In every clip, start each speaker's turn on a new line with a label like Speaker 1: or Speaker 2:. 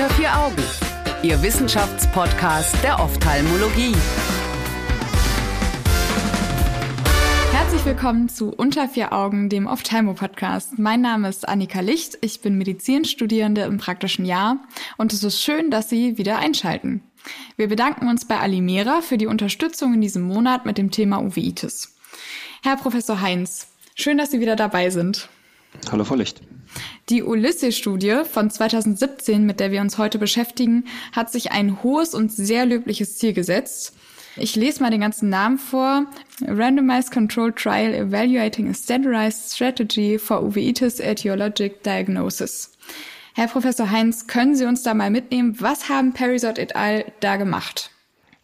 Speaker 1: Unter vier Augen, Ihr Wissenschaftspodcast der Ophthalmologie.
Speaker 2: Herzlich willkommen zu Unter vier Augen, dem Ophthalmo-Podcast. Mein Name ist Annika Licht, ich bin Medizinstudierende im praktischen Jahr und es ist schön, dass Sie wieder einschalten. Wir bedanken uns bei Alimera für die Unterstützung in diesem Monat mit dem Thema Uveitis. Herr Professor Heinz, schön, dass Sie wieder dabei sind.
Speaker 3: Hallo, Frau Licht.
Speaker 2: Die Ulysses-Studie von 2017, mit der wir uns heute beschäftigen, hat sich ein hohes und sehr löbliches Ziel gesetzt. Ich lese mal den ganzen Namen vor. Randomized Controlled Trial Evaluating a Standardized Strategy for Uveitis Etiologic Diagnosis. Herr Professor Heinz, können Sie uns da mal mitnehmen? Was haben Perisot et al. da gemacht?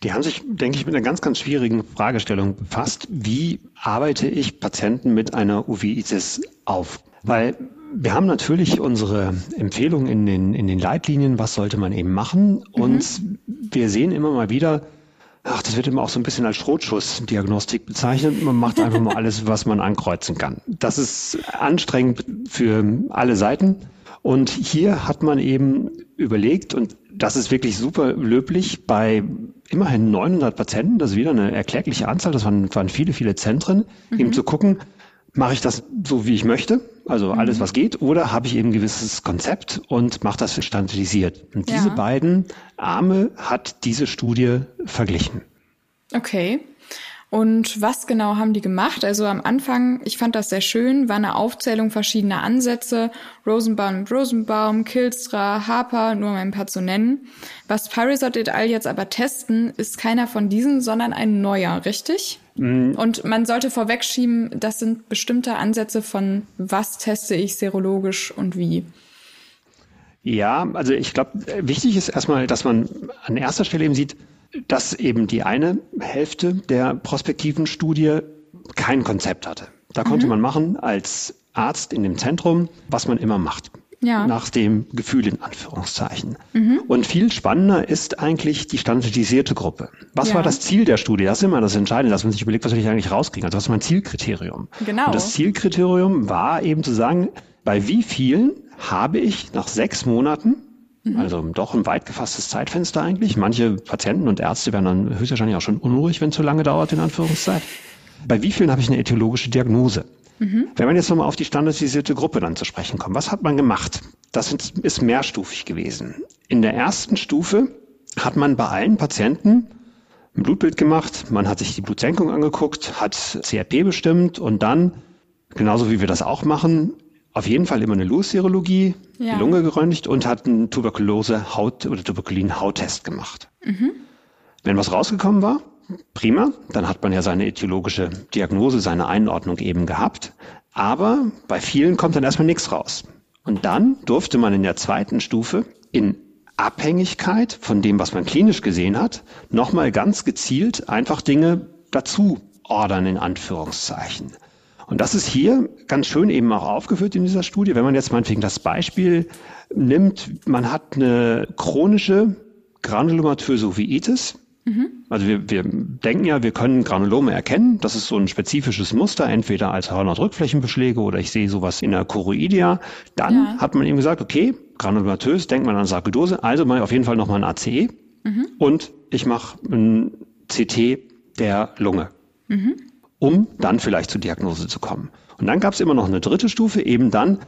Speaker 3: Die haben sich, denke ich, mit einer ganz, ganz schwierigen Fragestellung befasst. Wie arbeite ich Patienten mit einer Uveitis auf? Weil wir haben natürlich unsere Empfehlungen in den, in den Leitlinien, was sollte man eben machen. Mhm. Und wir sehen immer mal wieder, ach, das wird immer auch so ein bisschen als Schrotschussdiagnostik bezeichnet. Man macht einfach mal alles, was man ankreuzen kann. Das ist anstrengend für alle Seiten. Und hier hat man eben überlegt, und das ist wirklich super löblich, bei immerhin 900 Patienten, das ist wieder eine erklärliche Anzahl, das waren, waren viele, viele Zentren, mhm. eben zu gucken, mache ich das so, wie ich möchte, also mhm. alles, was geht, oder habe ich eben ein gewisses Konzept und mache das standardisiert. Und diese ja. beiden Arme hat diese Studie verglichen.
Speaker 2: Okay. Und was genau haben die gemacht? Also am Anfang, ich fand das sehr schön, war eine Aufzählung verschiedener Ansätze. Rosenbaum und Rosenbaum, Kilstra, Harper, nur um ein paar zu nennen. Was Parisot et al. jetzt aber testen, ist keiner von diesen, sondern ein neuer, richtig? Mhm. Und man sollte vorwegschieben, das sind bestimmte Ansätze von was teste ich serologisch und wie.
Speaker 3: Ja, also ich glaube, wichtig ist erstmal, dass man an erster Stelle eben sieht, dass eben die eine Hälfte der prospektiven Studie kein Konzept hatte. Da mhm. konnte man machen als Arzt in dem Zentrum, was man immer macht. Ja. Nach dem Gefühl in Anführungszeichen. Mhm. Und viel spannender ist eigentlich die standardisierte Gruppe. Was ja. war das Ziel der Studie? Das ist immer das Entscheidende, dass man sich überlegt, was will ich eigentlich rauskriegen? Also was ist mein Zielkriterium? Genau. Und das Zielkriterium war eben zu sagen, bei wie vielen habe ich nach sechs Monaten Mhm. Also doch ein weit gefasstes Zeitfenster eigentlich. Manche Patienten und Ärzte werden dann höchstwahrscheinlich auch schon unruhig, wenn es zu lange dauert, in Anführungszeit. Bei wie vielen habe ich eine etiologische Diagnose? Mhm. Wenn man jetzt nochmal auf die standardisierte Gruppe dann zu sprechen kommt, was hat man gemacht? Das ist mehrstufig gewesen. In der ersten Stufe hat man bei allen Patienten ein Blutbild gemacht, man hat sich die Blutsenkung angeguckt, hat CRP bestimmt und dann, genauso wie wir das auch machen, auf jeden Fall immer eine Lus-Serologie, ja. die Lunge geröntgt und hat einen Tuberkulose-Haut- oder Tuberkulin-Hauttest gemacht. Mhm. Wenn was rausgekommen war, prima, dann hat man ja seine etiologische Diagnose, seine Einordnung eben gehabt. Aber bei vielen kommt dann erstmal nichts raus. Und dann durfte man in der zweiten Stufe in Abhängigkeit von dem, was man klinisch gesehen hat, nochmal ganz gezielt einfach Dinge dazu ordern, in Anführungszeichen. Und das ist hier ganz schön eben auch aufgeführt in dieser Studie. Wenn man jetzt meinetwegen das Beispiel nimmt, man hat eine chronische granulomatöse Uveitis. Mhm. Also wir, wir denken ja, wir können Granulome erkennen. Das ist so ein spezifisches Muster, entweder als Haut- oder ich sehe sowas in der Choroidea. Dann ja. hat man eben gesagt, okay, granulomatös, denkt man an Sarkoidose, also mal auf jeden Fall nochmal ein ACE mhm. und ich mache ein CT der Lunge. Mhm um dann vielleicht zur Diagnose zu kommen. Und dann gab es immer noch eine dritte Stufe, eben dann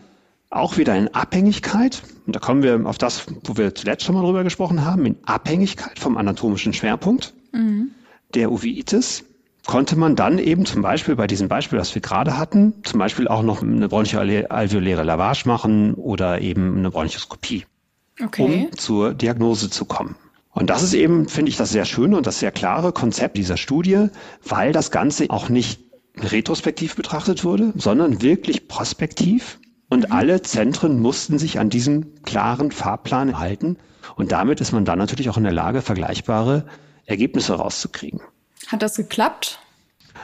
Speaker 3: auch wieder in Abhängigkeit, und da kommen wir auf das, wo wir zuletzt schon mal drüber gesprochen haben, in Abhängigkeit vom anatomischen Schwerpunkt mhm. der Uveitis, konnte man dann eben zum Beispiel bei diesem Beispiel, das wir gerade hatten, zum Beispiel auch noch eine bronchoalveoläre Lavage machen oder eben eine Bronchoskopie, okay. um zur Diagnose zu kommen. Und das ist eben, finde ich, das sehr schöne und das sehr klare Konzept dieser Studie, weil das Ganze auch nicht retrospektiv betrachtet wurde, sondern wirklich prospektiv. Und mhm. alle Zentren mussten sich an diesem klaren Fahrplan halten. Und damit ist man dann natürlich auch in der Lage, vergleichbare Ergebnisse rauszukriegen.
Speaker 2: Hat das geklappt?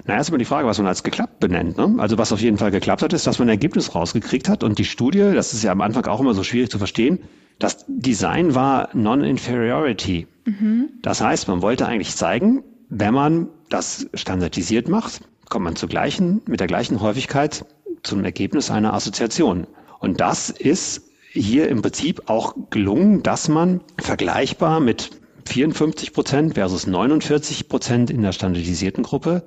Speaker 3: Na, erstmal die Frage, was man als geklappt benennt. Ne? Also was auf jeden Fall geklappt hat, ist, dass man ein Ergebnis rausgekriegt hat. Und die Studie, das ist ja am Anfang auch immer so schwierig zu verstehen, das Design war Non-Inferiority. Mhm. Das heißt, man wollte eigentlich zeigen, wenn man das standardisiert macht, kommt man zur gleichen, mit der gleichen Häufigkeit zum Ergebnis einer Assoziation. Und das ist hier im Prinzip auch gelungen, dass man vergleichbar mit 54 Prozent versus 49 Prozent in der standardisierten Gruppe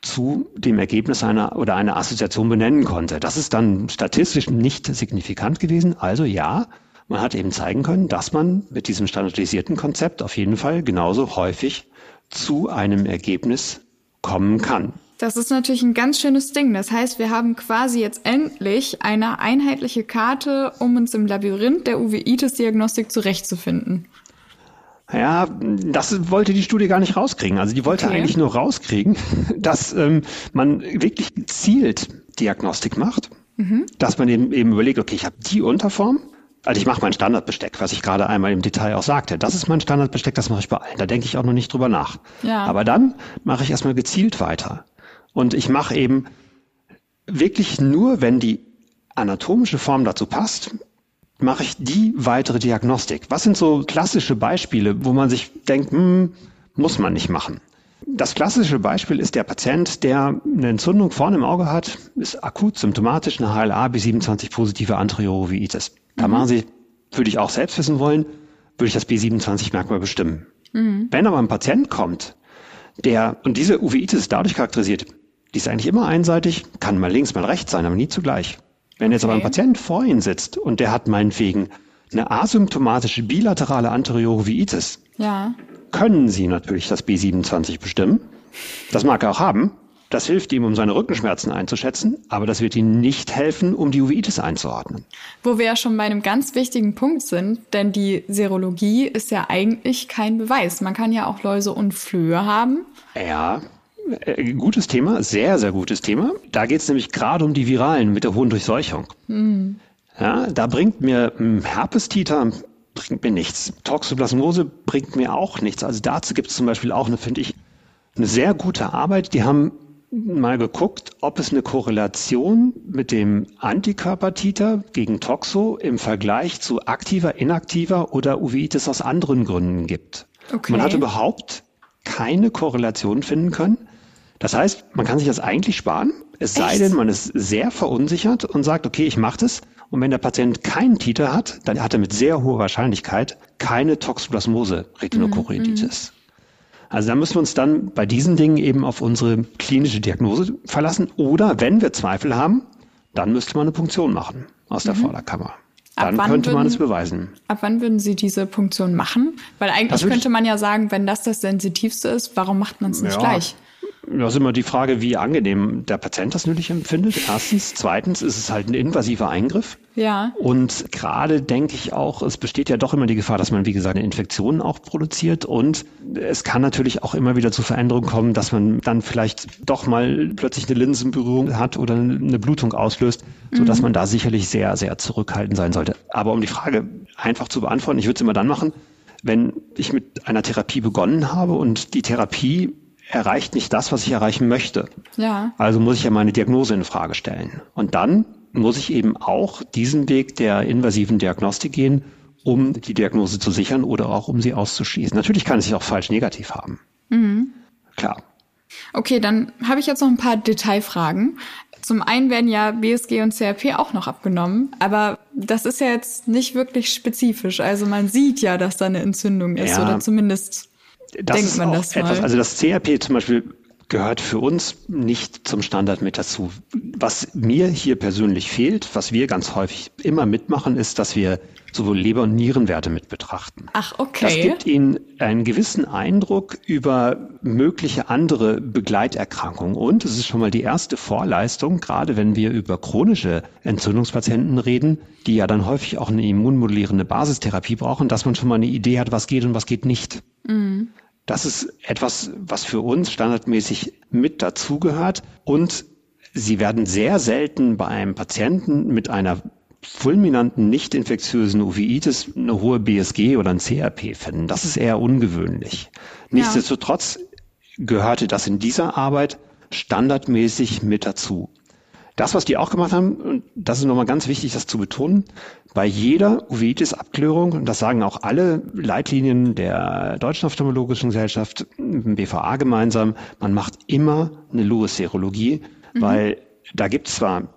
Speaker 3: zu dem Ergebnis einer oder einer Assoziation benennen konnte. Das ist dann statistisch nicht signifikant gewesen. Also ja, man hat eben zeigen können, dass man mit diesem standardisierten Konzept auf jeden Fall genauso häufig zu einem Ergebnis kommen kann.
Speaker 2: Das ist natürlich ein ganz schönes Ding. Das heißt, wir haben quasi jetzt endlich eine einheitliche Karte, um uns im Labyrinth der Uveitis-Diagnostik zurechtzufinden.
Speaker 3: Ja, das wollte die Studie gar nicht rauskriegen. Also die wollte okay. eigentlich nur rauskriegen, dass ähm, man wirklich gezielt Diagnostik macht, mhm. dass man eben, eben überlegt, okay, ich habe die Unterform, also ich mache mein Standardbesteck, was ich gerade einmal im Detail auch sagte. Das ist mein Standardbesteck, das mache ich bei allen. Da denke ich auch noch nicht drüber nach. Ja. Aber dann mache ich erstmal gezielt weiter. Und ich mache eben wirklich nur, wenn die anatomische Form dazu passt, mache ich die weitere Diagnostik. Was sind so klassische Beispiele, wo man sich denkt, hm, muss man nicht machen? Das klassische Beispiel ist der Patient, der eine Entzündung vorne im Auge hat, ist akut symptomatisch eine HLA B27 positive Anterioroviitis. Da mhm. machen Sie, würde ich auch selbst wissen wollen, würde ich das B27-Merkmal bestimmen. Mhm. Wenn aber ein Patient kommt, der, und diese Uveitis ist dadurch charakterisiert, die ist eigentlich immer einseitig, kann mal links, mal rechts sein, aber nie zugleich. Wenn jetzt okay. aber ein Patient vor Ihnen sitzt und der hat meinetwegen eine asymptomatische bilaterale Anterioroviitis, ja. können Sie natürlich das B27 bestimmen. Das mag er auch haben. Das hilft ihm, um seine Rückenschmerzen einzuschätzen, aber das wird ihm nicht helfen, um die Uveitis einzuordnen.
Speaker 2: Wo wir ja schon bei einem ganz wichtigen Punkt sind, denn die Serologie ist ja eigentlich kein Beweis. Man kann ja auch Läuse und Flöhe haben.
Speaker 3: Ja, gutes Thema, sehr, sehr gutes Thema. Da geht es nämlich gerade um die Viralen mit der hohen Durchseuchung. Mhm. Ja, da bringt mir Herpestiter bringt mir nichts. Toxoplasmose bringt mir auch nichts. Also dazu gibt es zum Beispiel auch eine, finde ich, eine sehr gute Arbeit. Die haben mal geguckt, ob es eine Korrelation mit dem Antikörpertiter gegen Toxo im Vergleich zu aktiver, inaktiver oder Uveitis aus anderen Gründen gibt. Okay. Man hat überhaupt keine Korrelation finden können. Das heißt, man kann sich das eigentlich sparen, es sei denn, man ist sehr verunsichert und sagt, okay, ich mache das. Und wenn der Patient keinen Titer hat, dann hat er mit sehr hoher Wahrscheinlichkeit keine Toxoplasmose Retinochoroiditis. Mhm. Also da müssen wir uns dann bei diesen Dingen eben auf unsere klinische Diagnose verlassen. Oder wenn wir Zweifel haben, dann müsste man eine Punktion machen aus der mhm. Vorderkammer. Dann könnte man es beweisen.
Speaker 2: Ab wann würden Sie diese Punktion machen? Weil eigentlich könnte man ja sagen, wenn das das Sensitivste ist, warum macht man es nicht ja, gleich?
Speaker 3: Das ist immer die Frage, wie angenehm der Patient das nötig empfindet. Erstens. Zweitens ist es halt ein invasiver Eingriff. Ja. Und gerade denke ich auch, es besteht ja doch immer die Gefahr, dass man, wie gesagt, eine Infektion auch produziert. Und es kann natürlich auch immer wieder zu Veränderungen kommen, dass man dann vielleicht doch mal plötzlich eine Linsenberührung hat oder eine Blutung auslöst, sodass mhm. man da sicherlich sehr, sehr zurückhaltend sein sollte. Aber um die Frage einfach zu beantworten, ich würde es immer dann machen, wenn ich mit einer Therapie begonnen habe und die Therapie erreicht nicht das, was ich erreichen möchte. Ja. Also muss ich ja meine Diagnose in Frage stellen. Und dann muss ich eben auch diesen Weg der invasiven Diagnostik gehen, um die Diagnose zu sichern oder auch um sie auszuschließen. Natürlich kann es sich auch falsch negativ haben. Mhm. Klar.
Speaker 2: Okay, dann habe ich jetzt noch ein paar Detailfragen. Zum einen werden ja BSG und CRP auch noch abgenommen, aber das ist ja jetzt nicht wirklich spezifisch. Also man sieht ja, dass da eine Entzündung ist ja. oder zumindest das Denkt man das
Speaker 3: etwas, also das CRP zum Beispiel gehört für uns nicht zum Standard mit dazu. Was mir hier persönlich fehlt, was wir ganz häufig immer mitmachen, ist, dass wir sowohl Leber- und Nierenwerte mit betrachten.
Speaker 2: Ach, okay.
Speaker 3: Das gibt Ihnen einen gewissen Eindruck über mögliche andere Begleiterkrankungen. Und es ist schon mal die erste Vorleistung, gerade wenn wir über chronische Entzündungspatienten reden, die ja dann häufig auch eine immunmodulierende Basistherapie brauchen, dass man schon mal eine Idee hat, was geht und was geht nicht. Mhm. Das ist etwas, was für uns standardmäßig mit dazugehört. Und Sie werden sehr selten bei einem Patienten mit einer fulminanten, nicht infektiösen Uveitis eine hohe BSG oder ein CRP finden. Das ist eher ungewöhnlich. Nichtsdestotrotz gehörte das in dieser Arbeit standardmäßig mit dazu. Das, was die auch gemacht haben, und das ist nochmal ganz wichtig, das zu betonen, bei jeder Uveitis-Abklärung, und das sagen auch alle Leitlinien der Deutschen Ophthalmologischen Gesellschaft, BVA gemeinsam, man macht immer eine Lewis-Serologie, mhm. weil da gibt es zwar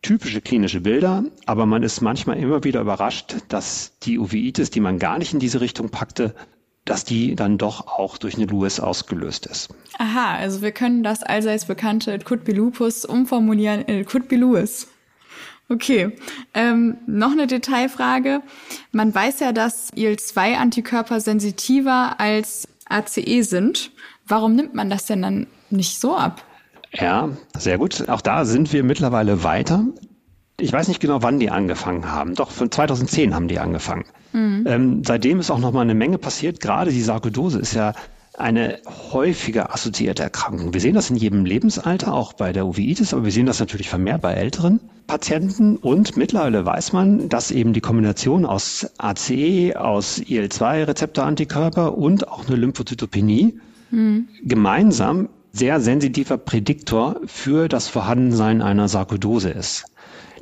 Speaker 3: typische klinische Bilder, aber man ist manchmal immer wieder überrascht, dass die Uveitis, die man gar nicht in diese Richtung packte, dass die dann doch auch durch eine Lewis ausgelöst ist.
Speaker 2: Aha, also wir können das allseits bekannte It could be lupus umformulieren in It could be Lewis. Okay, ähm, noch eine Detailfrage. Man weiß ja, dass IL-2-Antikörper sensitiver als ACE sind. Warum nimmt man das denn dann nicht so ab?
Speaker 3: Ja, sehr gut. Auch da sind wir mittlerweile weiter. Ich weiß nicht genau, wann die angefangen haben. Doch von 2010 haben die angefangen. Mhm. Ähm, seitdem ist auch noch mal eine Menge passiert. Gerade die Sarkoidose ist ja eine häufige assoziierte Erkrankung. Wir sehen das in jedem Lebensalter, auch bei der Uveitis, aber wir sehen das natürlich vermehrt bei älteren Patienten. Und mittlerweile weiß man, dass eben die Kombination aus ACE, aus IL-2-Rezeptorantikörper und auch eine Lymphozytopenie mhm. gemeinsam sehr sensitiver Prädiktor für das Vorhandensein einer Sarkoidose ist.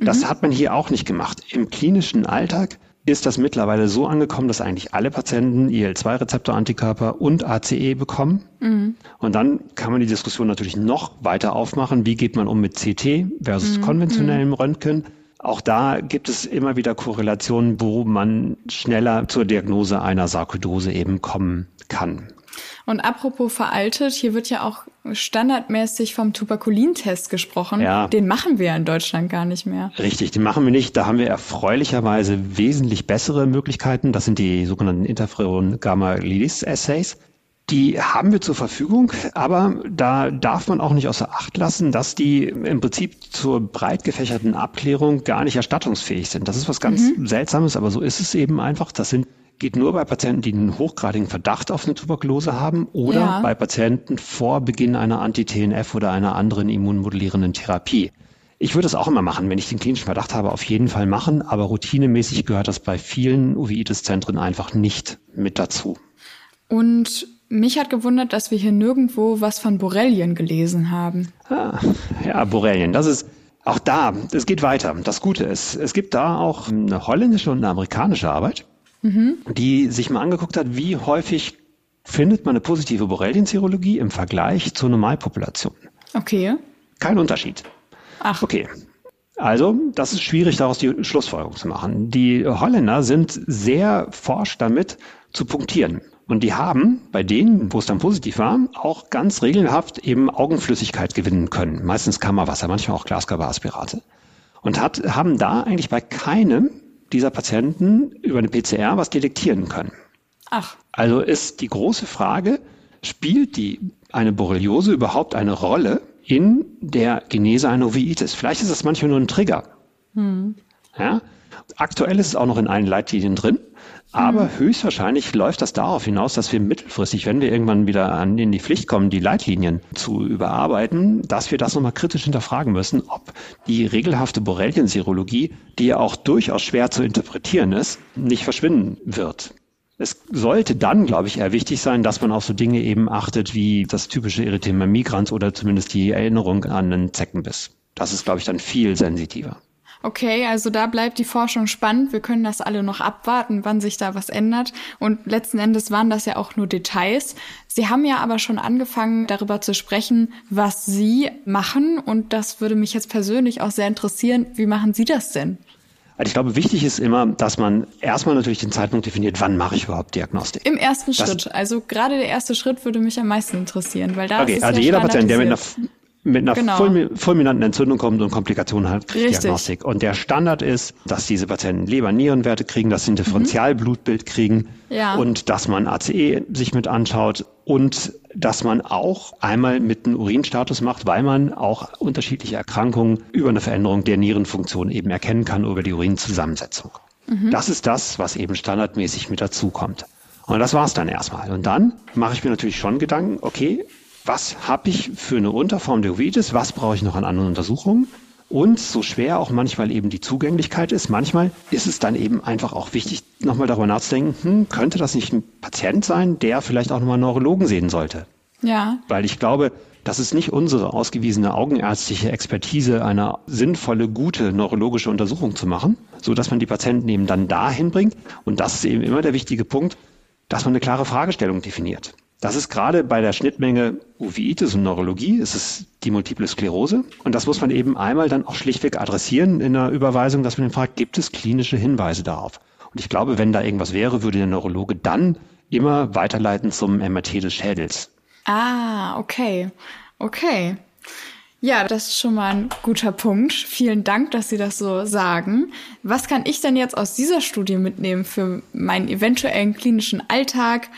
Speaker 3: Das mhm. hat man hier auch nicht gemacht. Im klinischen Alltag ist das mittlerweile so angekommen, dass eigentlich alle Patienten IL-2-Rezeptor-Antikörper und ACE bekommen. Mhm. Und dann kann man die Diskussion natürlich noch weiter aufmachen. Wie geht man um mit CT versus mhm. konventionellem mhm. Röntgen? Auch da gibt es immer wieder Korrelationen, wo man schneller zur Diagnose einer Sarkoidose eben kommen kann.
Speaker 2: Und apropos veraltet, hier wird ja auch standardmäßig vom Tuberkulintest gesprochen. Ja. Den machen wir in Deutschland gar nicht mehr.
Speaker 3: Richtig, den machen wir nicht. Da haben wir erfreulicherweise wesentlich bessere Möglichkeiten. Das sind die sogenannten Interferon-Gamma-Lidis-Assays. Die haben wir zur Verfügung, aber da darf man auch nicht außer Acht lassen, dass die im Prinzip zur breit gefächerten Abklärung gar nicht erstattungsfähig sind. Das ist was ganz mhm. Seltsames, aber so ist es eben einfach. Das sind geht nur bei Patienten, die einen hochgradigen Verdacht auf eine Tuberkulose haben oder ja. bei Patienten vor Beginn einer Anti-TNF oder einer anderen immunmodellierenden Therapie. Ich würde es auch immer machen, wenn ich den klinischen Verdacht habe, auf jeden Fall machen, aber routinemäßig gehört das bei vielen Uveitis-Zentren einfach nicht mit dazu.
Speaker 2: Und mich hat gewundert, dass wir hier nirgendwo was von Borrelien gelesen haben.
Speaker 3: Ah, ja, Borrelien, das ist auch da, es geht weiter. Das Gute ist, es gibt da auch eine holländische und eine amerikanische Arbeit mhm. die sich mal angeguckt hat, wie häufig findet man eine positive Borrelien-Serologie im Vergleich zur Normalpopulation.
Speaker 2: Okay.
Speaker 3: Kein Unterschied.
Speaker 2: Ach.
Speaker 3: Okay. Also, das ist schwierig, daraus die Schlussfolgerung zu machen. Die Holländer sind sehr forsch damit zu punktieren. Und die haben bei denen, wo es dann positiv war, auch ganz regelhaft eben Augenflüssigkeit gewinnen können. Meistens Kammerwasser, manchmal auch Glaskörperaspirate. Und hat, haben da eigentlich bei keinem dieser Patienten über eine PCR was detektieren können.
Speaker 2: Ach.
Speaker 3: Also ist die große Frage, spielt die eine Borreliose überhaupt eine Rolle in der Genese einer Uveitis? Vielleicht ist das manchmal nur ein Trigger. Hm. Ja? Aktuell ist es auch noch in allen Leitlinien drin, aber mhm. höchstwahrscheinlich läuft das darauf hinaus, dass wir mittelfristig, wenn wir irgendwann wieder an, in die Pflicht kommen, die Leitlinien zu überarbeiten, dass wir das nochmal kritisch hinterfragen müssen, ob die regelhafte Borrelien-Serologie, die ja auch durchaus schwer zu interpretieren ist, nicht verschwinden wird. Es sollte dann, glaube ich, eher wichtig sein, dass man auf so Dinge eben achtet wie das typische Erythema migrans oder zumindest die Erinnerung an einen Zeckenbiss. Das ist, glaube ich, dann viel sensitiver.
Speaker 2: Okay, also da bleibt die Forschung spannend. Wir können das alle noch abwarten, wann sich da was ändert. Und letzten Endes waren das ja auch nur Details. Sie haben ja aber schon angefangen, darüber zu sprechen, was Sie machen. Und das würde mich jetzt persönlich auch sehr interessieren. Wie machen Sie das denn?
Speaker 3: Also ich glaube, wichtig ist immer, dass man erstmal natürlich den Zeitpunkt definiert, wann mache ich überhaupt Diagnostik.
Speaker 2: Im ersten das Schritt. Also gerade der erste Schritt würde mich am meisten interessieren, weil da
Speaker 3: okay,
Speaker 2: ist
Speaker 3: es also ja jeder Patient, der mit einer mit einer genau. fulminanten Entzündung kommt und Komplikationen hat. Diagnostik. Und der Standard ist, dass diese Patienten Leber-Nierenwerte kriegen, dass sie ein Differentialblutbild kriegen ja. und dass man ACE sich mit anschaut und dass man auch einmal mit einem Urinstatus macht, weil man auch unterschiedliche Erkrankungen über eine Veränderung der Nierenfunktion eben erkennen kann über die Urinzusammensetzung. Mhm. Das ist das, was eben standardmäßig mit dazukommt. Und das war's dann erstmal. Und dann mache ich mir natürlich schon Gedanken, okay, was habe ich für eine Unterform der Uveitis, was brauche ich noch an anderen Untersuchungen. Und so schwer auch manchmal eben die Zugänglichkeit ist, manchmal ist es dann eben einfach auch wichtig, nochmal darüber nachzudenken, hm, könnte das nicht ein Patient sein, der vielleicht auch nochmal einen Neurologen sehen sollte?
Speaker 2: Ja.
Speaker 3: Weil ich glaube, das ist nicht unsere ausgewiesene augenärztliche Expertise, eine sinnvolle, gute neurologische Untersuchung zu machen, so dass man die Patienten eben dann dahin bringt. Und das ist eben immer der wichtige Punkt, dass man eine klare Fragestellung definiert. Das ist gerade bei der Schnittmenge Uveitis und Neurologie, ist es die Multiple Sklerose. Und das muss man eben einmal dann auch schlichtweg adressieren in der Überweisung, dass man den fragt, gibt es klinische Hinweise darauf? Und ich glaube, wenn da irgendwas wäre, würde der Neurologe dann immer weiterleiten zum MRT des Schädels.
Speaker 2: Ah, okay. Okay. Ja, das ist schon mal ein guter Punkt. Vielen Dank, dass Sie das so sagen. Was kann ich denn jetzt aus dieser Studie mitnehmen für meinen eventuellen klinischen Alltag?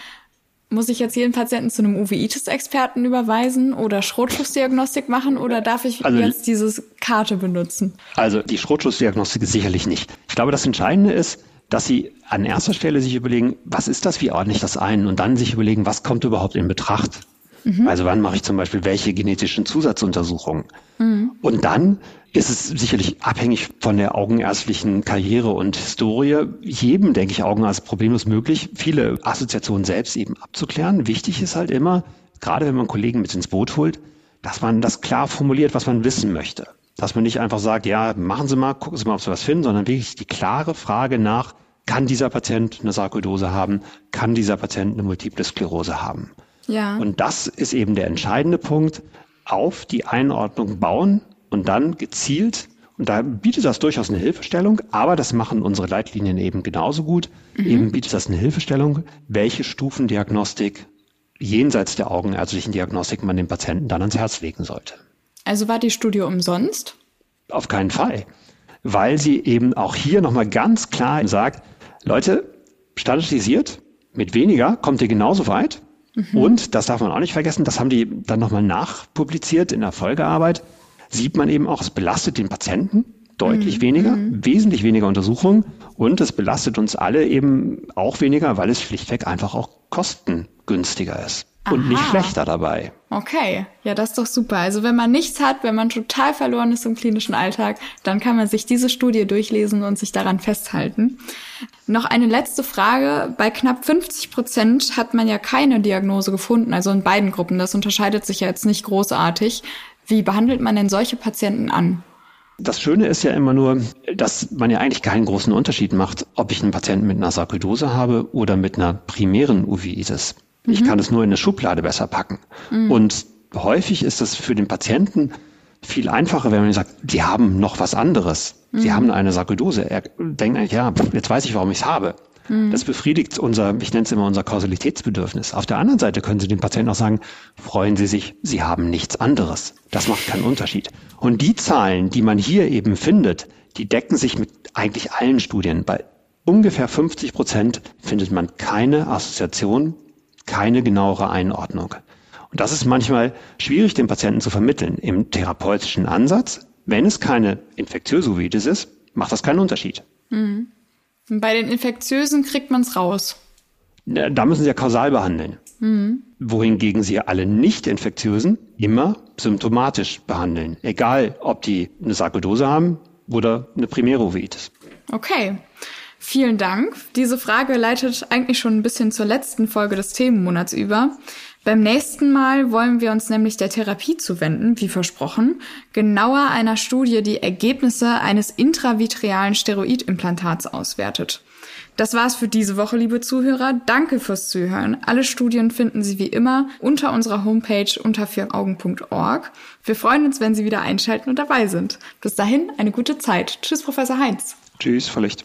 Speaker 2: Muss ich jetzt jeden Patienten zu einem Uveitis-Experten überweisen oder Schrotschussdiagnostik machen oder darf ich also, jetzt diese Karte benutzen?
Speaker 3: Also die Schrotschussdiagnostik ist sicherlich nicht. Ich glaube, das Entscheidende ist, dass Sie an erster Stelle sich überlegen, was ist das, wie ordne ich das ein und dann sich überlegen, was kommt überhaupt in Betracht. Mhm. Also wann mache ich zum Beispiel welche genetischen Zusatzuntersuchungen? Mhm. Und dann ist es sicherlich abhängig von der augenärztlichen Karriere und Historie. Jedem, denke ich, Augenarzt problemlos möglich, viele Assoziationen selbst eben abzuklären. Wichtig ist halt immer, gerade wenn man Kollegen mit ins Boot holt, dass man das klar formuliert, was man wissen möchte. Dass man nicht einfach sagt, ja, machen Sie mal, gucken Sie mal, ob Sie was finden, sondern wirklich die klare Frage nach, kann dieser Patient eine Sarkoidose haben? Kann dieser Patient eine Multiple Sklerose haben? Ja. Und das ist eben der entscheidende Punkt. Auf die Einordnung bauen und dann gezielt, und da bietet das durchaus eine Hilfestellung, aber das machen unsere Leitlinien eben genauso gut, mhm. eben bietet das eine Hilfestellung, welche Stufendiagnostik jenseits der augenärztlichen Diagnostik man dem Patienten dann ans Herz legen sollte.
Speaker 2: Also war die Studie umsonst?
Speaker 3: Auf keinen Fall, weil sie eben auch hier nochmal ganz klar sagt, Leute, standardisiert, mit weniger kommt ihr genauso weit Mhm. Und, das darf man auch nicht vergessen, das haben die dann nochmal nachpubliziert in der Folgearbeit, sieht man eben auch, es belastet den Patienten deutlich mhm. weniger, mhm. wesentlich weniger Untersuchungen und es belastet uns alle eben auch weniger, weil es schlichtweg einfach auch kostengünstiger ist und Aha. nicht schlechter dabei.
Speaker 2: Okay, ja, das ist doch super. Also wenn man nichts hat, wenn man total verloren ist im klinischen Alltag, dann kann man sich diese Studie durchlesen und sich daran festhalten. Noch eine letzte Frage. Bei knapp 50 Prozent hat man ja keine Diagnose gefunden, also in beiden Gruppen. Das unterscheidet sich ja jetzt nicht großartig. Wie behandelt man denn solche Patienten an?
Speaker 3: Das Schöne ist ja immer nur, dass man ja eigentlich keinen großen Unterschied macht, ob ich einen Patienten mit einer Sarkoidose habe oder mit einer primären Uveitis. Ich mhm. kann es nur in eine Schublade besser packen. Mhm. Und häufig ist es für den Patienten viel einfacher, wenn man sagt, die haben noch was anderes. Sie mhm. haben eine Sarkoidose. Er denkt eigentlich, ja, jetzt weiß ich, warum ich es habe. Mhm. Das befriedigt unser, ich nenne es immer unser Kausalitätsbedürfnis. Auf der anderen Seite können Sie dem Patienten auch sagen, freuen Sie sich, Sie haben nichts anderes. Das macht keinen Unterschied. Und die Zahlen, die man hier eben findet, die decken sich mit eigentlich allen Studien. Bei ungefähr 50 Prozent findet man keine Assoziation keine genauere Einordnung. Und das ist manchmal schwierig, den Patienten zu vermitteln. Im therapeutischen Ansatz, wenn es keine infektiöse Uveitis ist, macht das keinen Unterschied. Mhm.
Speaker 2: Bei den Infektiösen kriegt man es raus.
Speaker 3: Da müssen Sie ja kausal behandeln. Mhm. Wohingegen Sie alle nicht-infektiösen immer symptomatisch behandeln. Egal, ob die eine Sarkoidose haben oder eine primäre Uveitis.
Speaker 2: Okay. Vielen Dank. Diese Frage leitet eigentlich schon ein bisschen zur letzten Folge des Themenmonats über. Beim nächsten Mal wollen wir uns nämlich der Therapie zuwenden, wie versprochen, genauer einer Studie, die Ergebnisse eines intravitrealen Steroidimplantats auswertet. Das war's für diese Woche, liebe Zuhörer. Danke fürs Zuhören. Alle Studien finden Sie wie immer unter unserer Homepage unter vieraugen.org. Wir freuen uns, wenn Sie wieder einschalten und dabei sind. Bis dahin eine gute Zeit. Tschüss, Professor Heinz.
Speaker 3: Tschüss, Frau Licht.